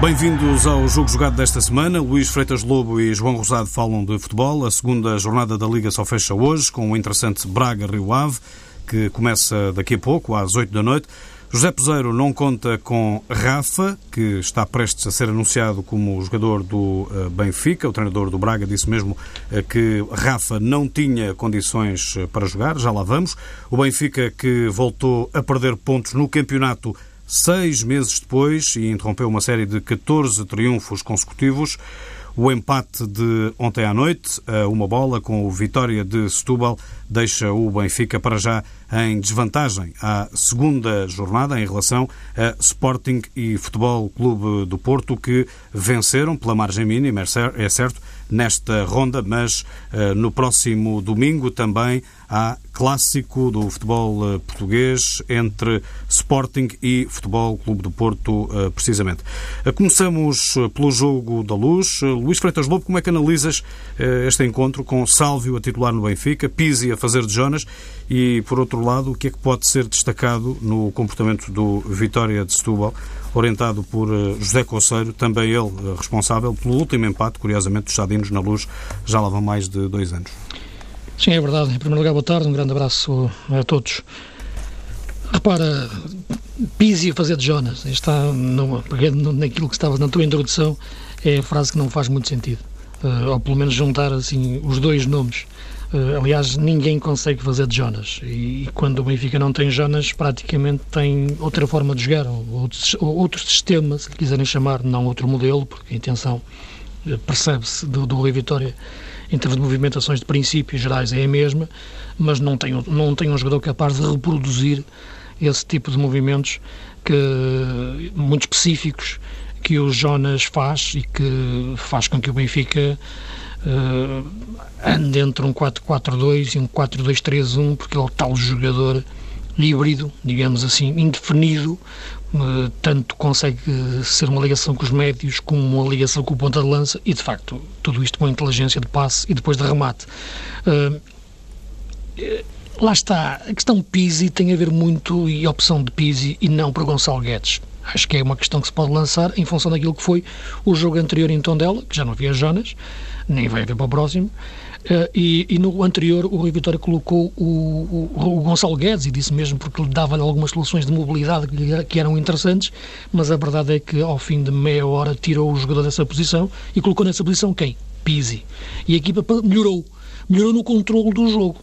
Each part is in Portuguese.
Bem-vindos ao jogo jogado desta semana. Luís Freitas Lobo e João Rosado falam de futebol. A segunda jornada da Liga só fecha hoje com o interessante Braga-Rio Ave, que começa daqui a pouco, às 8 da noite. José Peseiro não conta com Rafa, que está prestes a ser anunciado como jogador do eh, Benfica. O treinador do Braga disse mesmo eh, que Rafa não tinha condições eh, para jogar, já lá vamos. O Benfica que voltou a perder pontos no campeonato seis meses depois e interrompeu uma série de 14 triunfos consecutivos. O empate de ontem à noite, uma bola com o Vitória de Setúbal, deixa o Benfica para já em desvantagem à segunda jornada em relação a Sporting e Futebol Clube do Porto, que venceram pela margem mínima, é certo, nesta ronda, mas uh, no próximo domingo também há clássico do futebol uh, português entre Sporting e Futebol Clube do Porto, uh, precisamente. Começamos pelo jogo da luz. Luís Freitas Lobo, como é que analisas este encontro com Sálvio a titular no Benfica, Pizzi a fazer de Jonas e, por outro lado, o que é que pode ser destacado no comportamento do Vitória de Setúbal, orientado por eh, José Coceiro, também ele eh, responsável pelo último empate, curiosamente, dos Sadinos na Luz, já lá vão mais de dois anos. Sim, é verdade. Em primeiro lugar, boa tarde, um grande abraço a todos. Repara, Pise a fazer de Jonas, está numa, pegando naquilo que estava na tua introdução, é a frase que não faz muito sentido. Uh, ou pelo menos juntar assim os dois nomes. Uh, aliás, ninguém consegue fazer de Jonas. E, quando o Benfica não tem Jonas, praticamente tem outra forma de jogar, ou outro, ou outro sistema, se quiserem chamar, não outro modelo, porque a intenção uh, percebe-se do, do Rui Vitória em termos de movimentações de princípios gerais é a mesma, mas não tem, não tem um jogador capaz de reproduzir esse tipo de movimentos que, muito específicos que o Jonas faz e que faz com que o Benfica uh, ande entre um 4-4-2 e um 4-2-3-1, porque ele é o tal jogador híbrido, digamos assim, indefinido, uh, tanto consegue ser uma ligação com os médios como uma ligação com o ponta de lança e, de facto, tudo isto com inteligência de passe e depois de remate. Uh, lá está, a questão Pisi tem a ver muito, e a opção de Pisi, e não para Gonçalo Guedes. Acho que é uma questão que se pode lançar em função daquilo que foi o jogo anterior em Tondela, que já não havia Jonas, nem vai haver para o próximo. Uh, e, e, no anterior o Rui Vitória colocou o, o, o, Gonçalo Guedes e disse mesmo porque lhe dava-lhe algumas soluções de mobilidade que, que, eram interessantes, mas a verdade é que ao fim de meia hora tirou o jogador dessa posição e colocou nessa posição quem? Pizzi. E a equipa melhorou. Melhorou no controle do jogo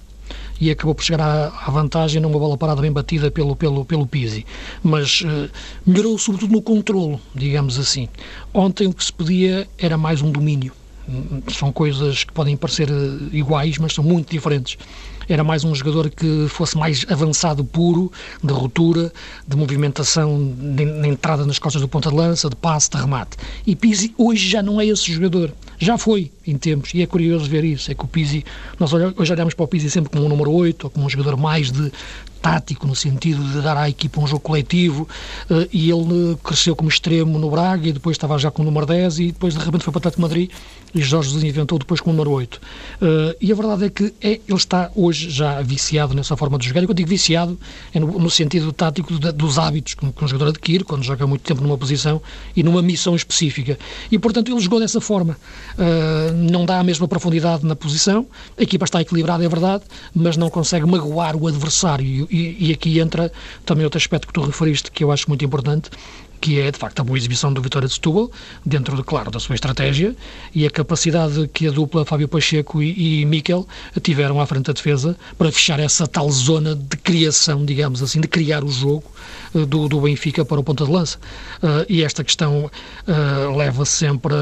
e acabou por chegar à, à, vantagem numa bola parada bem batida pelo, pelo, pelo Pizzi. Mas uh, melhorou sobretudo no controlo, digamos assim. Ontem o que se pedia era mais um domínio. São coisas que podem parecer eh, iguais, mas são muito diferentes era mais um jogador que fosse mais avançado puro, de ruptura, de movimentação, de, entrada nas costas do ponta de lança, de passe, de remate. E Pizzi hoje já não é esse jogador. Já foi em tempos, e é curioso ver isso. É que o Pizzi, nós hoje olhamos para o Pizzi sempre como um número 8, ou como um jogador mais de tático, no sentido de dar à equipa um jogo coletivo, uh, e ele cresceu como extremo no Braga, e depois estava já com o número 10, e depois de repente foi para o Atlético Madrid, e Jorge Jesus inventou depois com o número 8. Uh, eh, e a verdade é que é, ele está hoje já viciado nessa forma de jogar, e quando digo viciado é no, no sentido tático de, dos hábitos que, que um jogador adquire quando joga muito tempo numa posição e numa missão específica. E, portanto, ele jogou dessa forma. Uh, não dá a mesma profundidade na posição, a equipa está equilibrada, é verdade, mas não consegue magoar o adversário. E, e aqui entra também outro aspecto que tu referiste, que eu acho muito importante, que é, de facto, a boa exibição do Vitória de Setúbal, dentro, de, claro, da sua estratégia, e a capacidade que a dupla Fábio Pacheco e, e Miquel tiveram à frente da defesa para fechar essa tal zona de criação, digamos assim, de criar o jogo uh, do, do Benfica para o ponta de lança. Uh, e esta questão uh, leva sempre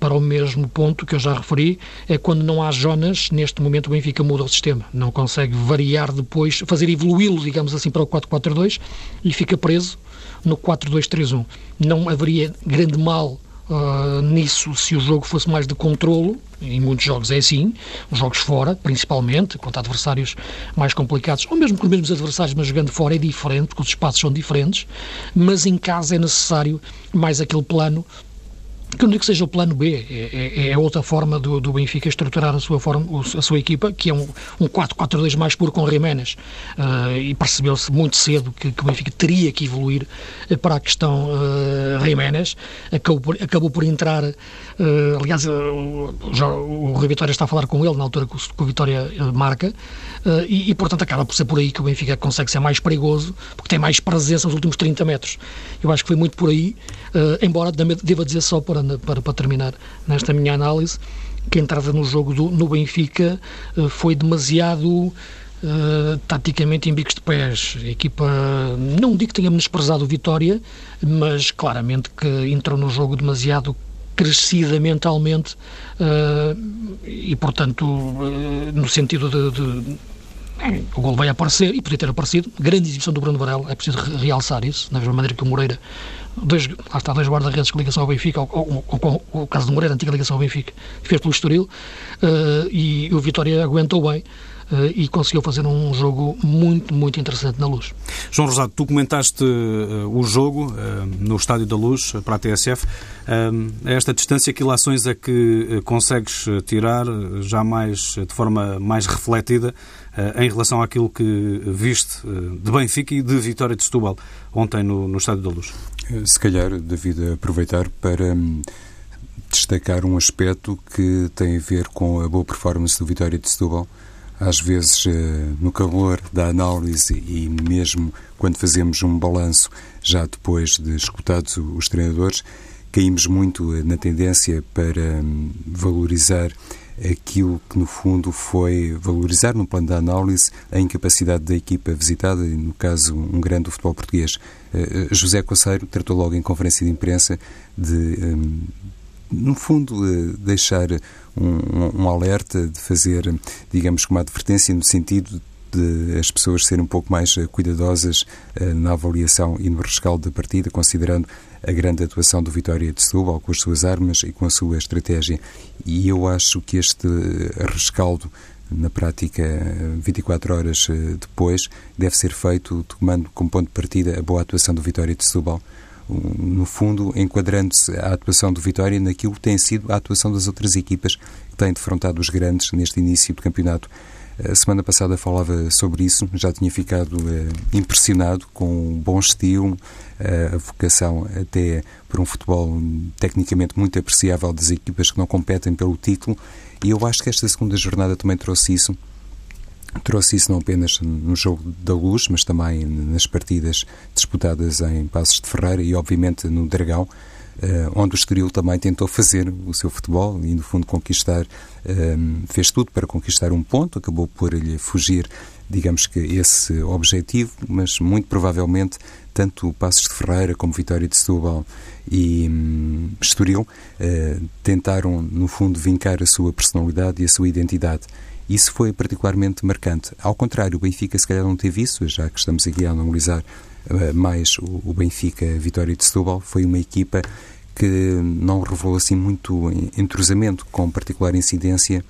para o mesmo ponto que eu já referi, é quando não há Jonas, neste momento o Benfica muda o sistema, não consegue variar depois, fazer evoluí-lo, digamos assim, para o 4-4-2 e fica preso no 4-2-3-1. Não haveria grande mal uh, nisso se o jogo fosse mais de controlo, em muitos jogos é assim, os jogos fora, principalmente, contra adversários mais complicados, ou mesmo com os mesmos adversários, mas jogando fora é diferente, porque os espaços são diferentes, mas em casa é necessário mais aquele plano que não digo que seja o plano B, é, é, é outra forma do, do, Benfica estruturar a sua, forma, a sua equipa, que é um, um 4-4-2 mais puro com Jiménez. Uh, e percebeu-se muito cedo que, que, o Benfica teria que evoluir eh, para a questão uh. Acabou por, acabou por entrar, uh, aliás, uh, já, o Rui Vitória está a falar com ele na altura que o, que o Vitória marca, e, e, portanto acaba por ser por aí que o Benfica consegue ser mais perigoso, porque tem mais presença nos últimos 30 metros. Eu acho que foi muito por aí, embora deva dizer só para para, para terminar nesta minha análise, que a entrada no jogo do, no Benfica uh, foi demasiado Uh, taticamente em bicos de pés. A equipa, não digo que tenha menosprezado o Vitória, mas claramente que entrou no jogo demasiado crescida mentalmente uh, e, portanto, uh, no sentido de, de o gol vai aparecer e podia ter aparecido. Grande exibição do Bruno Varela, é preciso realçar isso, da mesma maneira que o Moreira dois, lá está, dois guarda-redes com ligação ao Benfica, o caso do Moreira, antiga ligação ao Benfica, fez pelo Estoril, uh, e o Vitória aguentou bem. Uh, e conseguiu fazer um jogo muito, muito interessante na Luz. João Rosado, tu comentaste uh, o jogo uh, no Estádio da Luz para a TSF. a esta distância, que ilações é que consegues tirar já mais, de forma mais refletida em relação àquilo que viste de Benfica e de Vitória de Setúbal ontem no, no Estádio da Luz? Se calhar, David, aproveitar para hum, destacar um aspecto que tem a ver com a boa performance do Vitória de Setúbal. Às vezes, eh, no calor da análise e mesmo quando fazemos um balanço, já depois de escutados os treinadores, caímos muito eh, na tendência para hum, valorizar aquilo que, no fundo, foi valorizar no plano da análise a incapacidade da equipa visitada, e no caso, um grande do futebol português. Eh, eh, José Coceiro tratou logo em conferência de imprensa de, ehm, no fundo, eh, deixar um, um alerta, de fazer, digamos, uma advertência no sentido de as pessoas serem um pouco mais cuidadosas na avaliação e no rescaldo da partida, considerando a grande atuação do Vitória de Setúbal com as suas armas e com a sua estratégia. E eu acho que este rescaldo na prática 24 horas eh, depois deve ser feito tomando como ponto de partida a boa atuação do Vitória de Setúbal no fundo, enquadrando-se a atuação do Vitória naquilo que tem sido a atuação das outras equipas que têm defrontado os grandes neste início do campeonato. A semana passada falava sobre isso, já tinha ficado uh, impressionado com um bom estilo, uh, a vocação até por um futebol tecnicamente muito apreciável das equipas que não competem pelo título, e eu acho que esta segunda jornada também trouxe isso. Trouxe isso não apenas no jogo da luz, mas também nas partidas disputadas em Passos de Ferreira e, obviamente, no Dragão, Uh, onde o Estoril também tentou fazer o seu futebol e, no fundo, conquistar, fez tudo para conquistar um ponto, acabou por lhe fugir, digamos que, esse objetivo, mas muito provavelmente tanto o Passos de Ferreira como Vitória de Setúbal e um, Estoril uh, tentaram, no fundo, vincar a sua personalidade e a sua identidade. Isso foi particularmente marcante. Ao contrário, o Benfica se calhar não teve isso, já que estamos aqui a analisar eh, mais o Benfica Vitória de Setúbal, foi uma equipa que não revelou assim muito entrosamento, com particular incidência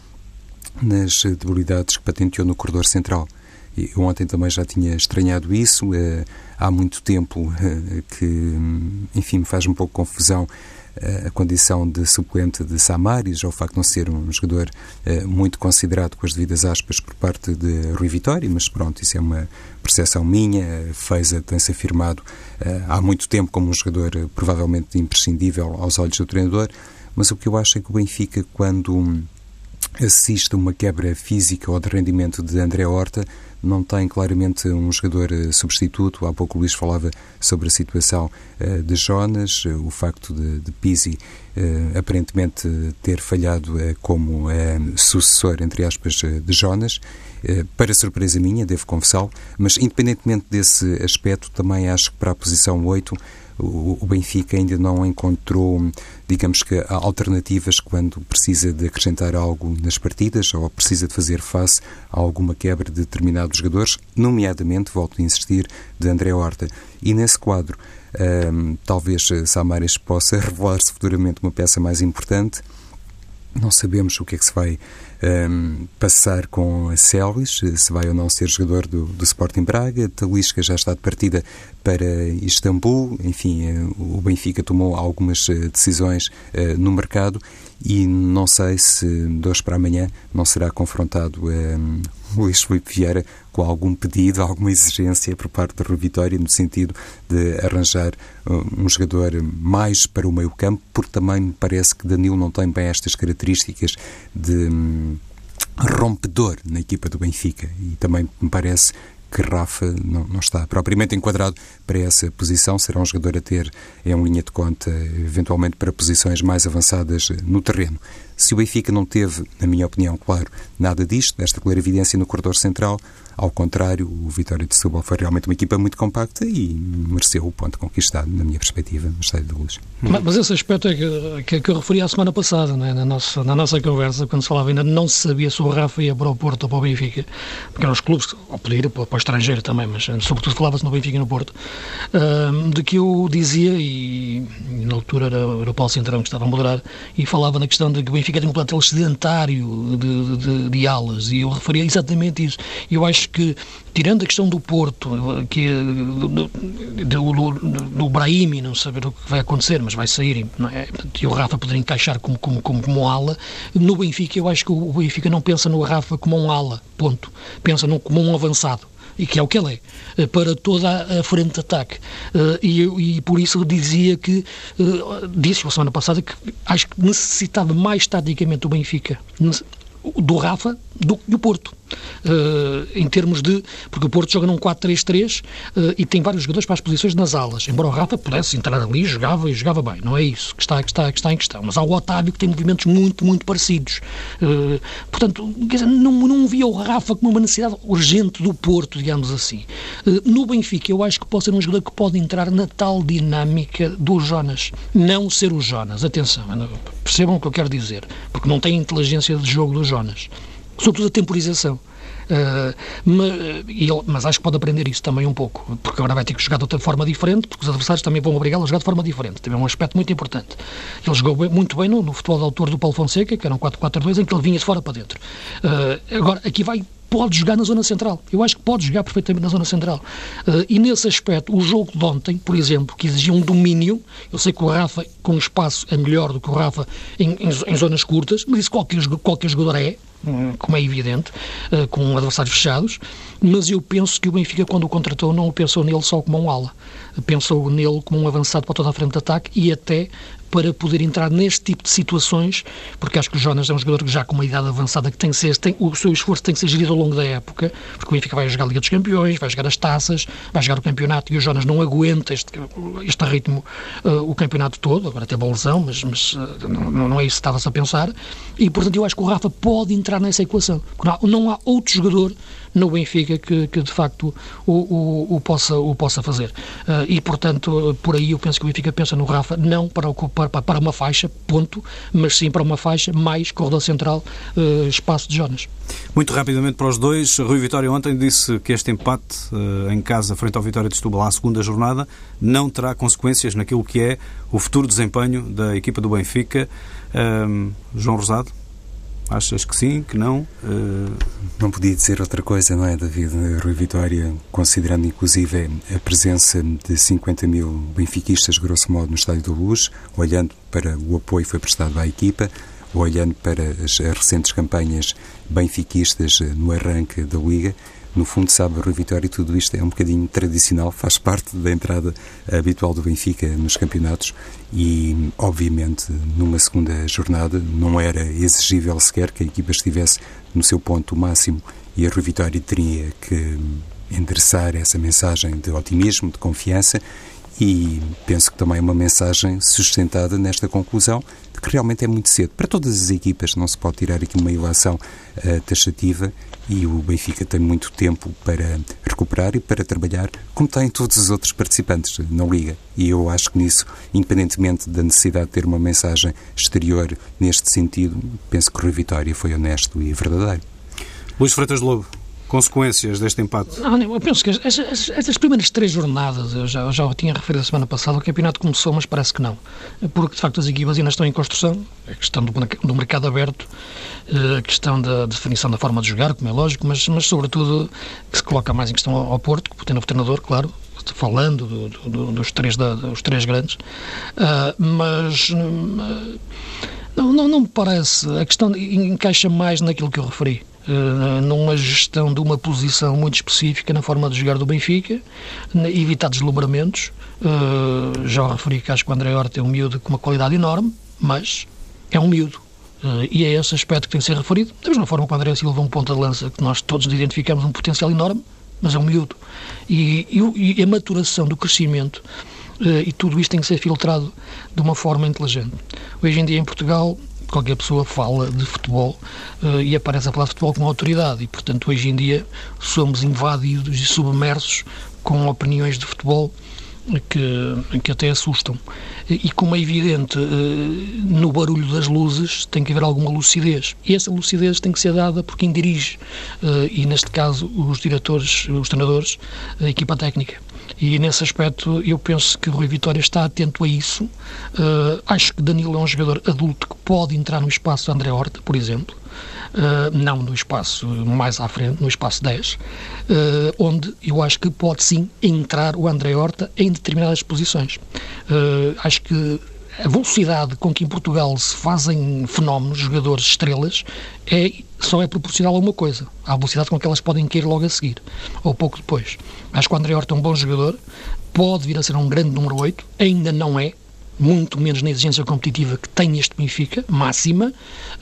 nas debilidades que patenteou no corredor central. Eu ontem também já tinha estranhado isso. Eh, há muito tempo eh, que, enfim, me faz um pouco confusão a condição de suplente de Samaris, ou o facto de não ser um jogador uh, muito considerado com as devidas aspas por parte de Rui Vitória, mas pronto, isso é uma percepção minha. Feza tem-se afirmado uh, há muito tempo como um jogador uh, provavelmente imprescindível aos olhos do treinador, mas o que eu acho é que o Benfica, quando assiste a uma quebra física ou de rendimento de André Horta, não tem claramente um jogador eh, substituto. Há pouco o Luís falava sobre a situação uh, de Jonas, uh, o facto de, de Pizzi aparentemente ter falhado como sucessor, entre aspas, de Jonas. para surpresa minha, devo confessá-lo, mas independentemente desse aspecto, também acho que para a posição 8 o, Benfica ainda não encontrou, digamos que, alternativas quando precisa de acrescentar algo nas partidas ou precisa de fazer face a alguma quebra de determinados jogadores, nomeadamente, volto a insistir, de André Horta. E nesse quadro, Um, talvez Samares possa revelar-se futuramente uma peça mais importante. Não sabemos o que é que se vai um, passar com a Celis, se vai ou não ser jogador do, do Sporting Braga. Talisca já está de partida para Istambul. Enfim, eh, o Benfica tomou algumas eh, decisões uh, no mercado e não sei se de hoje para amanhã não será confrontado um, Luís Filipe Vieira com algum pedido, alguma exigência por parte Rui Vitória no sentido de arranjar um jogador mais para o meio campo, porque também me parece que Danilo não tem bem estas características de hum, rompedor na equipa do Benfica. E também me parece que Rafa não, não, está propriamente enquadrado para essa posição. Será um jogador a ter em linha de conta, eventualmente para posições mais avançadas no terreno. Se o Benfica não teve, na minha opinião, claro, nada disto, desta clara evidência no corredor central, ao contrário, o Vitória de Setúbal foi realmente uma equipa muito compacta e mereceu o ponto conquistado, na minha perspectiva, no Estádio de Luz. Mas, mas, esse aspecto é que, que, que, eu referi à semana passada, é? na, nossa, na nossa conversa, quando se falava ainda não se sabia se o Rafa ia para o Porto ou para o Benfica, porque eram os clubes, ao pedir para, para o estrangeiro também, mas sobretudo falava-se no Benfica e no Porto, uh, de que eu dizia, e, e na altura era, era o Paulo Centrão que estava a moderar, e falava na questão de que o Benfica tem um plantel sedentário de, de, de, alas, e eu referia exatamente isso. Eu acho que, tirando a questão do Porto, que, do, do, do, Brahimi, não saber o que vai acontecer, mas vai sair, é? e o Rafa poder encaixar como, como, como, como ala, no Benfica eu acho que o Benfica não pensa no Rafa como um ala, ponto. Pensa no, como um avançado e que é o que ele é, eh, para toda a frente de ataque. Eh, e, e por isso dizia que, eh, disse a semana passada, que acho que necessitava mais taticamente o Benfica do Rafa do que o Porto. Uh, em termos de. Porque o Porto joga num 4-3-3 uh, eh, e tem vários jogadores para as posições nas alas. Embora o Rafa pudesse entrar ali, jogava e jogava bem. Não é isso que está, que está, que está em questão. Mas há o Otávio que tem movimentos muito, muito parecidos. Uh, portanto, não, não via o Rafa como uma necessidade urgente do Porto, digamos assim. no Benfica, eu acho que pode ser um jogador que pode entrar na tal dinâmica do Jonas. Não ser o Jonas. Atenção, percebam o que eu quero dizer. Porque não tem a inteligência de jogo do Jonas sobretudo a temporização. Uh, mas, ele, mas, acho que pode aprender isso também um pouco, porque agora vai ter que jogar de outra forma diferente, porque os adversários também vão obrigá-lo a jogar de forma diferente. Também é um aspecto muito importante. Ele jogou bem, muito bem no, no, futebol de autor do Paulo Fonseca, que era um 4-4-2, em que ele vinha de fora para dentro. Uh, agora, aqui vai pode jogar na zona central. Eu acho que pode jogar perfeitamente na zona central. Uh, e nesse aspecto, o jogo de ontem, por exemplo, que exigia um domínio, eu sei que o Rafa com espaço é melhor do que o Rafa em, em, em zonas curtas, mas isso qualquer, qualquer jogador é, como é evidente, uh, com adversários fechados, mas eu penso que o Benfica, quando o contratou, não pensou nele só como um ala, pensou nele como um avançado para toda a frente de ataque e até para poder entrar neste tipo de situações, porque acho que o Jonas é um jogador que já com uma idade avançada que tem que ser, tem, o seu esforço tem que ser gerido ao longo da época, porque o Benfica vai jogar a Liga dos Campeões, vai jogar as taças, vai jogar o campeonato e o Jonas não aguenta este, este ritmo, uh, o campeonato todo, agora tem boa lesão, mas, mas uh, não, não, é isso que estava-se a pensar, e portanto eu acho que o Rafa pode entrar nessa equação, porque não, não há outro jogador no Benfica que, que de facto o, o, o, possa, o possa fazer. Uh, e, portanto, por aí eu penso que o Benfica pensa no Rafa não para, ocupar, para uma faixa, ponto, mas sim para uma faixa mais corredor central, uh, espaço de Jonas. Muito rapidamente para os dois, Rui Vitória ontem disse que este empate uh, em casa frente ao Vitória de Setúbal à segunda jornada não terá consequências naquilo que é o futuro desempenho da equipa do Benfica. João Rosado? Achas que sim, que não? Uh... Não podia dizer outra coisa, não é, David? Rui Vitória, considerando inclusive a presença de 50 mil benfiquistas, grosso modo, no Estádio da Luz, olhando para o apoio que foi prestado à equipa, olhando para as recentes campanhas benfiquistas no arranque da Liga, no fundo, sabe, Rui Vitória, tudo isto é um bocadinho tradicional, faz parte da entrada habitual do Benfica nos campeonatos e, obviamente, numa segunda jornada não era exigível sequer que a equipa estivesse no seu ponto máximo e a Rui Vitória teria que endereçar essa mensagem de otimismo, de confiança e penso que também é uma mensagem sustentada nesta conclusão de que realmente é muito cedo. Para todas as equipas não se pode tirar aqui uma ilação uh, taxativa e o Benfica tem muito tempo para recuperar e para trabalhar, como têm todos os outros participantes na Liga. E eu acho que nisso, independentemente da necessidade de ter uma mensagem exterior neste sentido, penso que o Rui Vitória foi honesto e verdadeiro. Luís Freitas Lobo, consequências deste empate? Não, eu penso que estas primeiras três jornadas, eu já, eu já tinha referido a semana passada, o campeonato começou, mas parece que não. Porque, de facto, as equipas ainda estão em construção, a questão do, do mercado aberto, eh, a questão da definição da forma de jogar, como é lógico, mas, mas sobretudo, que se coloca mais em questão ao, ao Porto, que tem o treinador, claro, falando do, do, dos, três da, dos três grandes, uh, mas uh, não, não, não me parece. A questão encaixa mais naquilo que eu referi. Uh, numa gestão de uma posição muito específica na forma de jogar do Benfica, evitar deslumbramentos. Uh, já referi que acho que o André Horta é um miúdo com uma qualidade enorme, mas é um miúdo. Uh, e é esse aspecto que tem que ser referido. Da mesma forma que o André Silva é um ponta de lança, que nós todos identificamos um potencial enorme, mas é um miúdo. E, e, e a maturação do crescimento e tudo isto tem que ser filtrado de uma forma inteligente. Hoje em dia em Portugal qualquer pessoa fala de futebol uh, e aparece a falar de futebol com autoridade e, portanto, hoje em dia somos invadidos e submersos com opiniões de futebol que, que até assustam. E, como é evidente, uh, no barulho das luzes tem que haver alguma lucidez. E essa lucidez tem que ser dada por quem dirige, uh, e neste caso os diretores, os treinadores, a equipa técnica. E nesse aspecto eu penso que o Rui Vitória está atento a isso. Uh, acho que Danilo é um jogador adulto que pode entrar no espaço André Horta, por exemplo. Uh, não no espaço mais à frente, no espaço 10, uh, onde eu acho que pode sim entrar o André Horta em determinadas posições. acho que a velocidade com que em Portugal se fazem fenómenos, jogadores, estrelas, é, só é proporcional a uma coisa, à velocidade com que elas podem cair logo a seguir, ou pouco depois. Acho que o André Horta é um bom jogador, pode vir a ser um grande número 8, ainda não é, muito menos na exigência competitiva que tem este Benfica, máxima,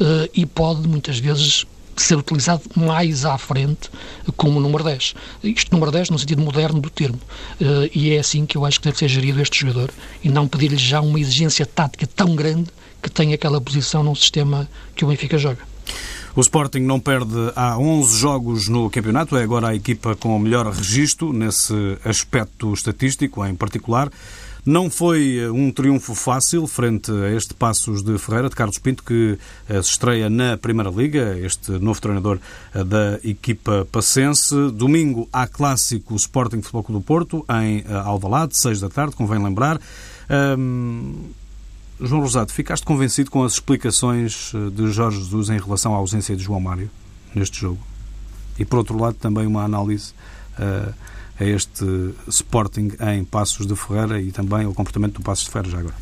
uh, e pode muitas vezes ser utilizado mais à frente como número 10. Isto número 10 no sentido moderno do termo. Uh, e é assim que eu acho que deve ser gerido este jogador e não pedir-lhe já uma exigência tática tão grande que tenha aquela posição num sistema que o Benfica joga. O Sporting não perde há 11 jogos no campeonato, é agora a equipa com o melhor registro nesse aspecto estatístico em particular. Não foi eh, um triunfo fácil frente a este Passos de Ferreira, de Carlos Pinto, que eh, se estreia na Primeira Liga, este novo treinador eh, da equipa passense. Domingo há clássico Sporting Futebol Clube do Porto, em Alvalade, 6 da tarde, convém lembrar. Um, João Rosado, ficaste convencido com as explicações de Jorge Jesus em relação à ausência de João Mário neste jogo? E, por outro lado, também uma análise uh, a este Sporting em Passos de Ferreira e também ao comportamento do Passos de Ferreira já agora?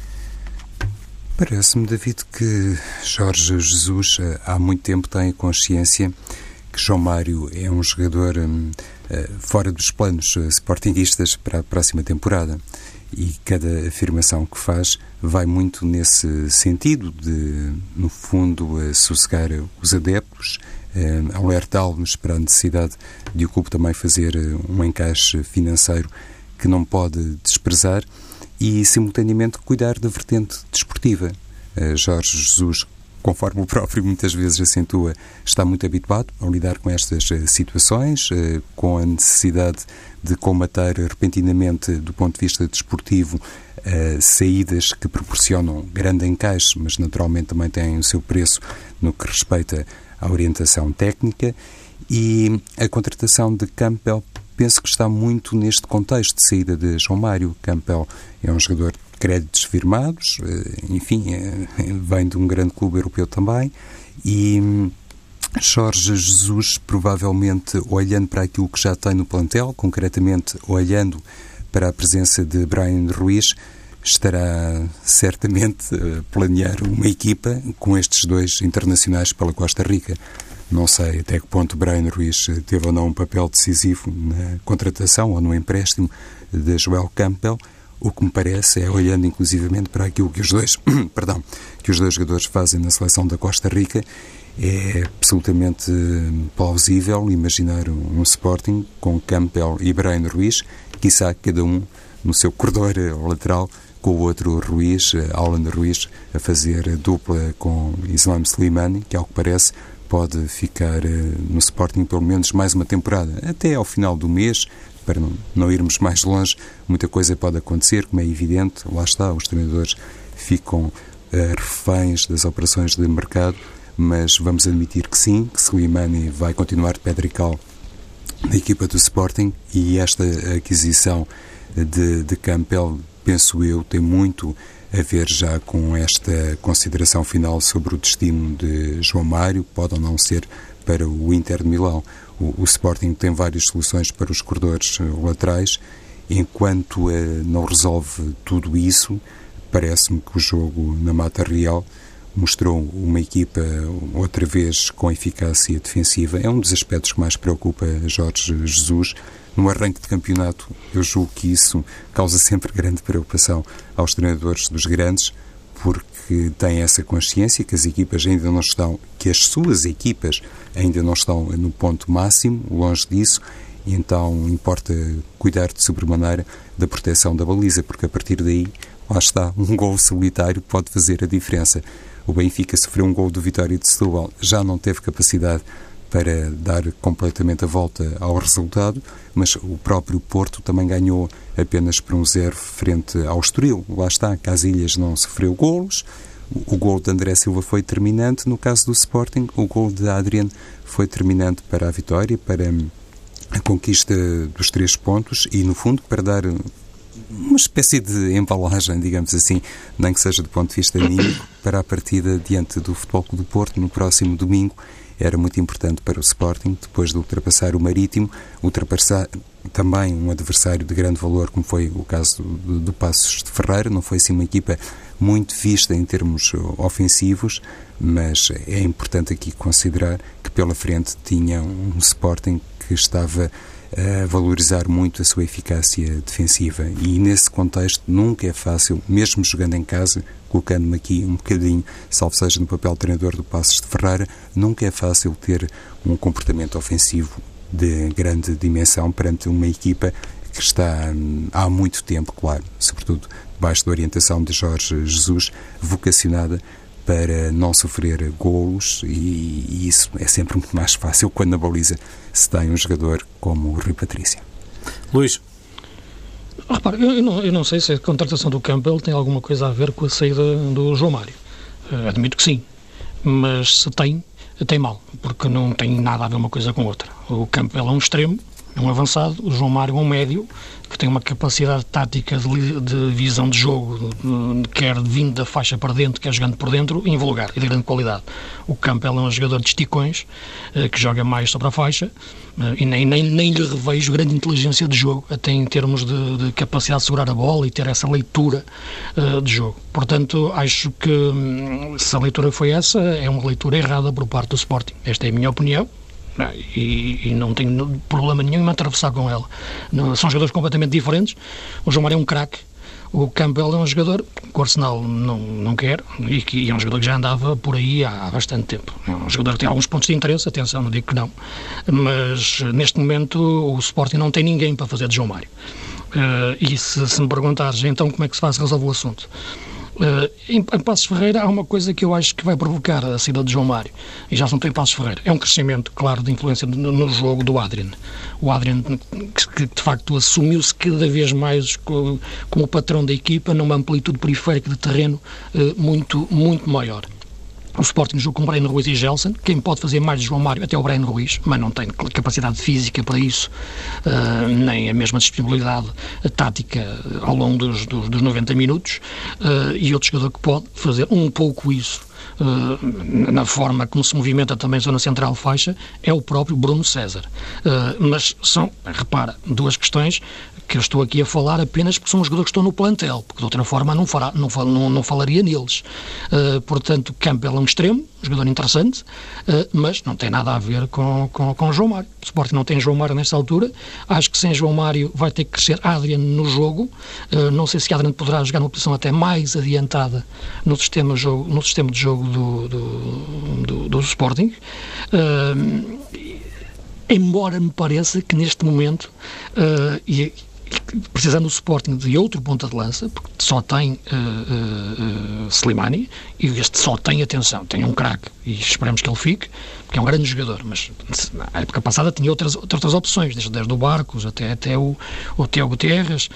Parece-me, David, que Jorge Jesus eh, há muito tempo tem consciência que João Mário é um jogador hum, eh, fora dos planos eh, sportinguistas para a próxima temporada. E cada afirmação que faz vai muito nesse sentido de, no fundo, sossegar os adeptos, eh, alertá-los para a necessidade de o clube também fazer eh, um encaixe financeiro que não pode desprezar e, simultaneamente, cuidar da vertente desportiva. Eh, Jorge Jesus, conforme o próprio muitas vezes acentua, está muito habituado a lidar com estas situações, com a necessidade de combater repentinamente, do ponto de vista desportivo, saídas que proporcionam grande encaixe, mas naturalmente também têm o seu preço no que respeita a orientação técnica e a contratação de Campbell penso que está muito neste contexto de saída de João Mário. Campbell é um jogador créditos firmados, eh, enfim, é, vem de um grande clube europeu também e hum, Jorge Jesus, provavelmente olhando para aquilo que já tem no plantel, concretamente olhando para a presença de Brian Ruiz, estará certamente a planear uma equipa com estes dois internacionais pela Costa Rica. Não sei até que ponto Brian Ruiz teve ou não um papel decisivo na contratação ou no empréstimo de Joel Campbell. O que me parece é, olhando inclusivamente para aquilo que os dois, perdão, que os dois jogadores fazem na seleção da Costa Rica, é absolutamente plausível imaginar um Sporting com Campbell e Brian Ruiz, quizá cada um no seu corredor lateral, com o outro Ruiz, eh, Alan Ruiz, a fazer dupla com Islam Slimani, que ao que parece pode ficar eh, no Sporting pelo menos mais uma temporada, até ao final do mês, para não, irmos mais longe, muita coisa pode acontecer, como é evidente, lá está, os treinadores ficam uh, reféns das operações de mercado, mas vamos admitir que sim, que Slimani vai continuar de pedra e cal da equipa do Sporting e esta aquisição de, de Campbell, penso eu, tem muito a ver já com esta consideração final sobre o destino de João Mário, pode ou não ser para o Inter de Milão. O, o Sporting tem várias soluções para os corredores eh, laterais, enquanto uh, não resolve tudo isso, parece-me que o jogo na Mata Real mostrou uma equipa outra vez com eficácia defensiva. É um dos aspectos que mais preocupa Jorge Jesus. No arranque de campeonato, eu julgo que isso causa sempre grande preocupação aos treinadores dos grandes, porque têm essa consciência que as equipas ainda não estão, que as suas equipas ainda não estão no ponto máximo, longe disso, então importa cuidar de sobremaneira da proteção da baliza, porque a partir daí, lá está, um gol solitário pode fazer a diferença. O Benfica sofreu um gol do Vitória de Setúbal, já não teve capacidade para dar completamente a volta ao resultado, mas o próprio Porto também ganhou apenas por um zero frente ao Estoril. Lá está, Casilhas não sofreu golos, o gol de André Silva foi determinante, no caso do Sporting, o gol de Adrian foi determinante para a vitória, para a conquista dos três pontos e, no fundo, para dar uma espécie de embalagem, digamos assim, nem que seja do ponto de vista anímico, para a partida diante do Futebol Clube do Porto no próximo domingo. Era muito importante para o Sporting, depois de ultrapassar o Marítimo, ultrapassar também um adversário de grande valor, como foi o caso do, do Passos de Ferreira. Não foi assim uma equipa muito vista em termos ofensivos, mas é importante aqui considerar que pela frente tinha um Sporting que estava a valorizar muito a sua eficácia defensiva e nesse contexto nunca é fácil, mesmo jogando em casa, colocando-me aqui um bocadinho, salvo seja no papel de treinador do Passos de Ferreira, nunca é fácil ter um comportamento ofensivo de grande dimensão perante uma equipa que está hum, há muito tempo, claro, sobretudo debaixo da orientação de Jorge Jesus, vocacionada para não sofrer golos e, e, isso é sempre muito mais fácil quando na baliza se tem um jogador como o Rui Patrício. Luís. Repare, eu, eu, não, eu não sei se a contratação do Campbell tem alguma coisa a ver com a saída do João Mário. Uh, admito que sim, mas se tem, tem mal, porque não tem nada a ver uma coisa com outra. O Campbell é um extremo, é um avançado, o João Mário é um médio, que tem uma capacidade tática de, de visão de jogo, de, quer vindo da faixa para dentro, quer jogando por dentro, invulgar e de grande qualidade. O Campbell é um jogador de esticões, eh, que joga mais sobre a faixa, eh, e nem, nem, nem lhe revejo grande inteligência de jogo, até em termos de, de capacidade de segurar a bola e ter essa leitura uh, de jogo. Portanto, acho que hum, se a leitura foi essa, é uma leitura errada por parte do Sporting. Esta é a minha opinião, e, e, não tenho problema nenhum em me atravessar com ela. Não, são jogadores completamente diferentes. O João Mário é um craque. O Campbell é um jogador que o Arsenal não, não quer e que é um jogador que já andava por aí há, há bastante tempo. É um jogador que tem alguns pontos de interesse, atenção, não digo que não. Mas neste momento o Sporting não tem ninguém para fazer de João Mário. Uh, e se, se me perguntares então como é que se faz resolver o assunto, em, em Passos Ferreira há uma coisa que eu acho que vai provocar a saída de João Mário, e já não tem Passos Ferreira. É um crescimento, claro, de influência no, no jogo do Adrian. O Adrian, que, de facto assumiu-se cada vez mais como, como patrão da equipa, numa amplitude periférica de terreno uh, muito, muito maior. O Sporting joga com Breno Ruiz e Gelson. Quem pode fazer mais de João Mário até o Breno Ruiz, mas não tem capacidade física para isso, uh, nem a mesma disponibilidade tática ao longo dos, dos, dos 90 minutos. Uh, e outro jogador que pode fazer um pouco isso na forma como se movimenta também zona central faixa, é o próprio Bruno César. Uh, mas são, repara, duas questões que eu estou aqui a falar apenas porque são os jogadores que estão no plantel, porque de outra forma não, fará, não, não, não falaria neles. Uh, portanto, Campbell é um extremo, jogador interessante, uh, mas não tem nada a ver com, com, com João Mário. O Sporting não tem João Mário nesta altura. Acho que sem João Mário vai ter que crescer Adrian no jogo. Uh, não sei se Adrian poderá jogar numa posição até mais adiantada no sistema, jogo, no sistema de jogo do, do, do, do Sporting. embora me pareça que neste momento, e precisando do Sporting de outro ponta de lança, porque só tem uh, uh, uh, Slimani, e este só tem atenção, tem um craque, e esperamos que ele fique, porque é um grande jogador, mas na época passada tinha outras, outras opções, desde, desde o Barcos até, até o, o Tiago Guterres,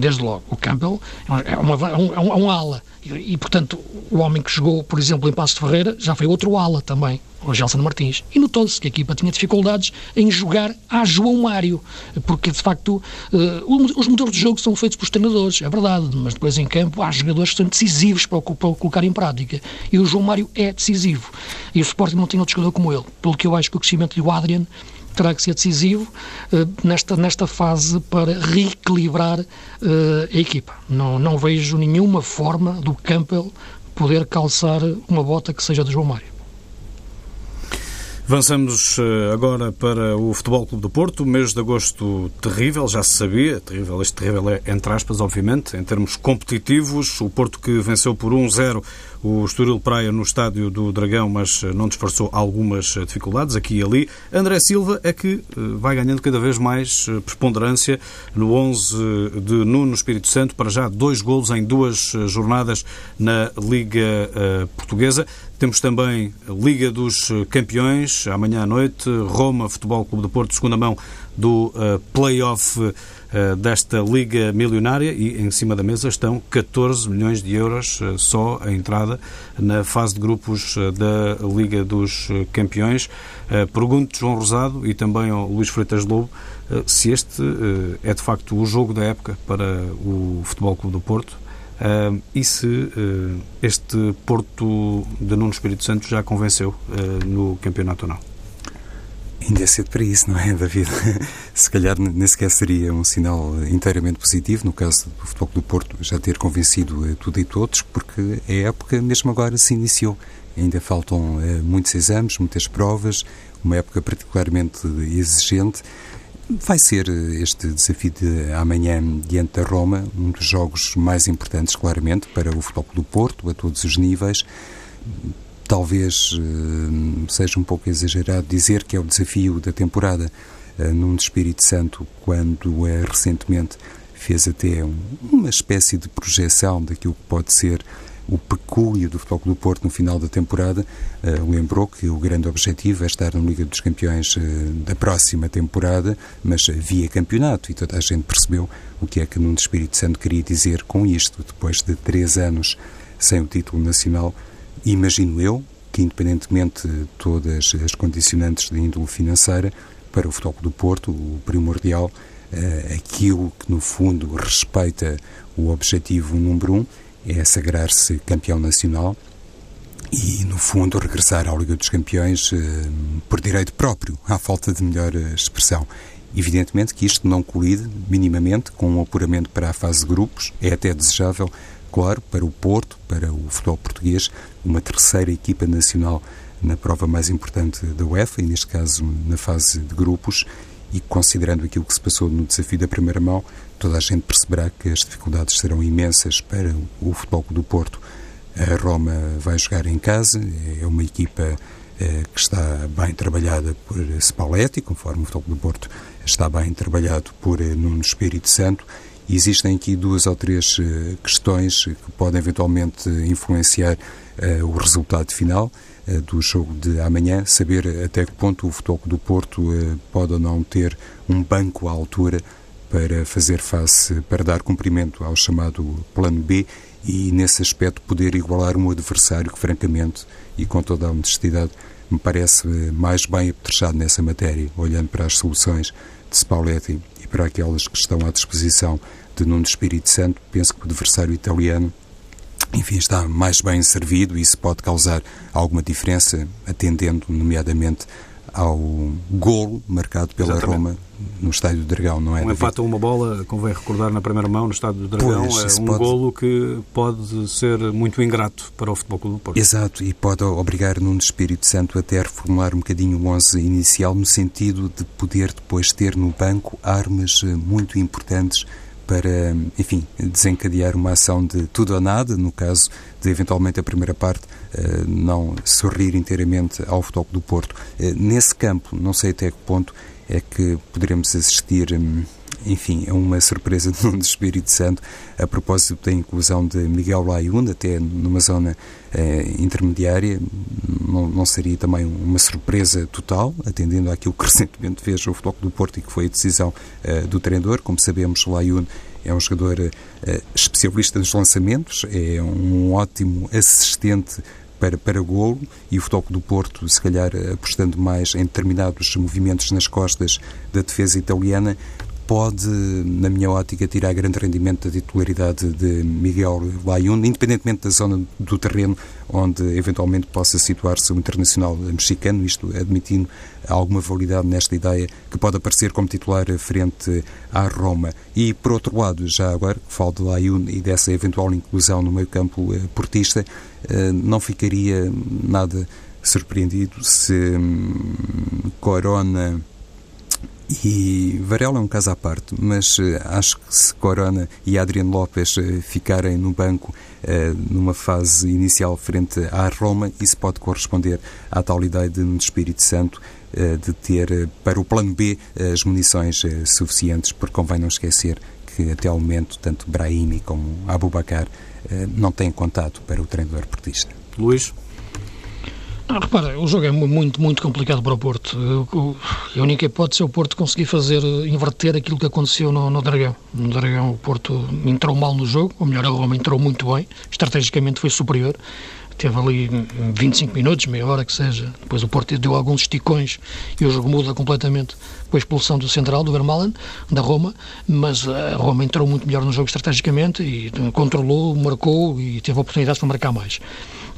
desde logo. O Campbell é, uma, é, um, é um ala, E, portanto, o homem que jogou, por exemplo, em Passo de Ferreira, já foi outro ala também, o Gelson Martins. E notou-se que a equipa tinha dificuldades em jogar a João Mário, porque, de facto, uh, os modelos de jogo são feitos por treinadores, é verdade, mas depois em campo há jogadores que são decisivos para para colocar em prática. E o João Mário é decisivo. E o Sporting não tem outro jogador como ele. Pelo que eu acho que o crescimento do Adrian terá que ser decisivo uh, nesta, nesta fase para reequilibrar uh, a equipa. Não, não vejo nenhuma forma do Campbell poder calçar uma bota que seja de João Mário. Avançamos eh, agora para o Futebol Clube do Porto. Mês de agosto terrível, já se sabia. Terrível, este terrível é entre aspas, obviamente, em termos competitivos. O Porto que venceu por 1-0 o Estoril Praia no estádio do Dragão, mas eh, não disfarçou algumas eh, dificuldades aqui e ali. André Silva é que vai ganhando cada vez mais preponderância no 11 de Nuno Espírito Santo, para já dois golos em duas jornadas na Liga Portuguesa. Temos também a Liga dos Campeões, amanhã à noite, Roma Futebol Clube do Porto, segunda mão do uh, play-off uh, desta Liga Milionária e em cima da mesa estão 14 milhões de euros uh, só a entrada na fase de grupos da Liga dos Campeões. Pergunto João Rosado e também ao Luís Freitas Lobo se este é de facto o jogo da época para o Futebol Clube do Porto Uh, e se uh, este Porto de Nuno Espírito Santo já convenceu uh, no Campeonato ou não? Ainda é cedo para isso, não é, David? Se calhar nem sequer seria um sinal inteiramente positivo, no caso do Futebol do Porto, já ter convencido eh, tudo e todos, porque a época mesmo agora se iniciou. Ainda faltam é, muitos exames, muitas provas, uma época particularmente exigente. Vai ser eh, este desafio de amanhã diante da Roma um dos jogos mais importantes, claramente, para o Futebol do Porto, a todos os níveis. Talvez uh, seja um pouco exagerado dizer que é o desafio da temporada uh, num Espírito Santo, quando uh, recentemente fez até um, uma espécie de projeção daquilo que pode ser o pecúlio do Futebol do Porto no final da temporada, uh, lembrou que o grande objetivo é estar na Liga dos Campeões uh, da próxima temporada, mas via campeonato, e toda a gente percebeu o que é que Nuno Espírito Santo queria dizer com isto, depois de três anos sem o título nacional, Imagino eu que, independentemente de todas as condicionantes de índole financeira, para o Futebol do Porto, o primordial, uh, aquilo que no fundo respeita o objetivo número um, é sagrar-se campeão nacional e, no fundo, regressar à Liga dos Campeões uh, por direito próprio, à falta de melhor expressão. Evidentemente que isto não colide minimamente com um apuramento para a fase de grupos, é até desejável claro, para o Porto, para o futebol português, uma terceira equipa nacional na prova mais importante da UEFA, e neste caso na fase de grupos, e considerando aquilo que se passou no desafio da primeira mão, toda a gente perceberá que as dificuldades serão imensas para o futebol do Porto. A Roma vai jogar em casa, é uma equipa eh, que está bem trabalhada por Spalletti, conforme o futebol do Porto está bem trabalhado por eh, Nuno Espírito Santo, Existem aqui duas ou três uh, questões que podem eventualmente influenciar o resultado final do jogo de amanhã, saber até que ponto o Futebol do Porto pode ou não ter um banco à altura para fazer face, para dar cumprimento ao chamado Plano B e, nesse aspecto, poder igualar um adversário que, francamente, e com toda a honestidade, me parece mais bem apetrechado nessa matéria, olhando para as soluções de Spalletti para aquelas que estão à disposição de Nuno Espírito Santo, penso que o adversário italiano enfim, está mais bem servido e isso pode causar alguma diferença, atendendo, nomeadamente, ao golo marcado pela Exatamente. Roma no Estádio do Dragão, não é? Um empate a uma bola, convém recordar na primeira mão no Estádio do Dragão, pois, é um pode... golo que pode ser muito ingrato para o Futebol Clube do Porto. Exato, e pode obrigar Nuno Espírito Santo até a reformular um bocadinho o 11 inicial no sentido de poder depois ter no banco armas eh, muito importantes para, enfim, desencadear uma ação de tudo ou nada, no caso de eventualmente a primeira parte uh, não sorrir inteiramente ao Futebol do Porto. Uh, nesse campo, não sei até que ponto é que poderemos assistir. Um, enfim, é uma surpresa de Espírito Santo a propósito da inclusão de Miguel Layun, até numa zona eh, intermediária. Não, não, seria também uma surpresa total, atendendo àquilo que recentemente fez o Futebol do Porto e que foi a decisão eh, do treinador. Como sabemos, Layun é um jogador uh, especialista nos lançamentos, é um ótimo assistente para, para golo e o Futebol do Porto, se calhar apostando mais em determinados movimentos nas costas da defesa italiana, pode, na minha ótica, tirar grande rendimento da titularidade de Miguel Layun, independentemente da zona do terreno onde eventualmente possa situar-se o internacional mexicano, isto admitindo alguma validade nesta ideia que pode aparecer como titular frente à Roma. E, por outro lado, já agora, falo de Layun e dessa eventual inclusão no meio campo eh, portista, eh, não ficaria nada surpreendido se hum, Corona e Varela é um caso à parte, mas uh, acho que se Corona e Adriano Lopes uh, ficarem no banco uh, numa fase inicial frente à Roma, isso pode corresponder à tal ideia de, Espírito Santo, de ter para o plano B as munições suficientes, porque convém não esquecer que até ao momento tanto Brahimi como Abubacar não têm contato para o treinador portista. Luís? Ah, repara, o jogo é muito, muito complicado para o Porto. A única hipótese é o Porto conseguir fazer, inverter aquilo que aconteceu no, no Dragão. No Dragão, o Porto entrou mal no jogo, ou melhor, a Roma entrou muito bem, estrategicamente foi superior. Teve ali 25 minutos, meia hora que seja. Depois o Porto deu alguns esticões e o jogo muda completamente com a expulsão do central, do Vermaelen, da Roma. Mas a Roma entrou muito melhor no jogo estrategicamente e controlou, marcou e teve oportunidades para marcar mais.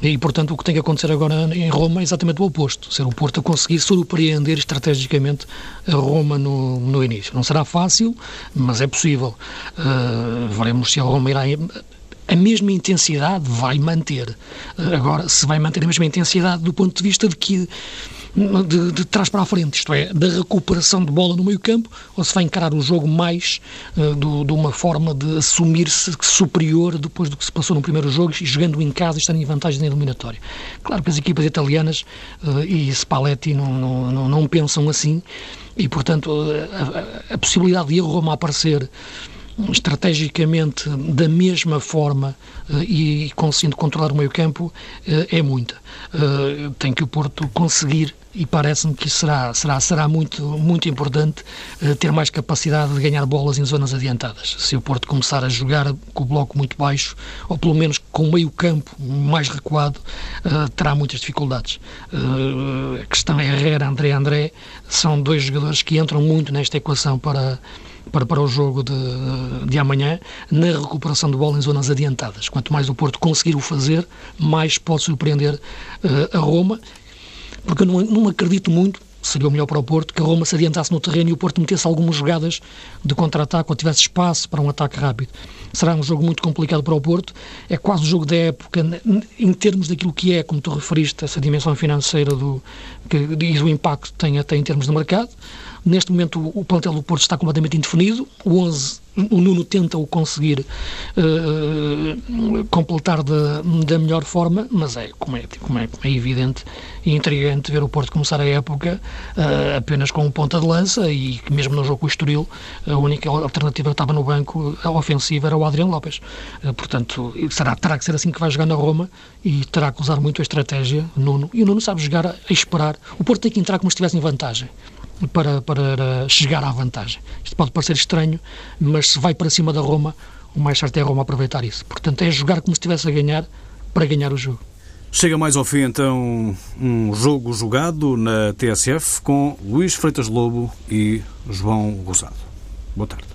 E, portanto, o que tem que acontecer agora em Roma é exatamente o oposto, ser o Porto a conseguir surpreender estrategicamente a Roma no, no início. Não será fácil, mas é possível. Uh, veremos se a Roma irá a mesma intensidade vai manter. Agora, se vai manter a mesma intensidade do ponto de vista de que de, de trás para a frente, isto é, da recuperação de bola no meio campo, ou se vai encarar o jogo mais uh, do, de uma forma de assumir-se superior depois do que se passou no primeiro jogo e jogando em casa e estando em vantagem na eliminatória. Claro que as equipas italianas uh, e Spalletti não, não, não, não, pensam assim e, portanto, a, a, a possibilidade de a Roma aparecer estrategicamente da mesma forma uh, e conseguindo controlar o meio campo uh, é muita. Uh, tem que o Porto conseguir e parece-me que será, será, será muito, muito importante ter mais capacidade de ganhar bolas em zonas adiantadas. Se o Porto começar a jogar com o bloco muito baixo, ou pelo menos com o meio campo mais recuado, terá muitas dificuldades. a questão é Herrera, André André, são dois jogadores que entram muito nesta equação para para, para o jogo de, de amanhã na recuperação de bola em zonas adiantadas. Quanto mais o Porto conseguir o fazer, mais pode surpreender uh, a Roma, porque eu não, não acredito muito seria o melhor para o Porto, que a Roma se adiantasse no terreno e o Porto metesse algumas jogadas de contra-ataque ou tivesse espaço para um ataque rápido. Será um jogo muito complicado para o Porto, é quase o jogo da época em termos daquilo que é, como tu referiste, essa dimensão financeira do, que, e do impacto que tem até em termos de mercado. Neste momento o plantel do Porto está completamente indefinido, o 11 o Nuno tenta o conseguir uh, completar da, da melhor forma, mas é como, é, como, é, como é evidente e intrigante ver o Porto começar a época uh, apenas com um ponta de lança e mesmo no jogo com o Estoril, a única alternativa que estava no banco a ofensiva era o Adriano Lopes. Uh, portanto, será, terá que ser assim que vai jogar na Roma e terá que usar muito a estratégia, Nuno. E o Nuno sabe jogar a, a esperar. O Porto tem que entrar como se estivesse em vantagem para, para chegar à vantagem. Isto pode parecer estranho, mas se vai para cima da Roma, o mais certo é a Roma aproveitar isso. Portanto, é jogar como se estivesse a ganhar para ganhar o jogo. Chega mais ao fim, então, um jogo jogado na TSF com Luís Freitas Lobo e João Rosado. Boa tarde.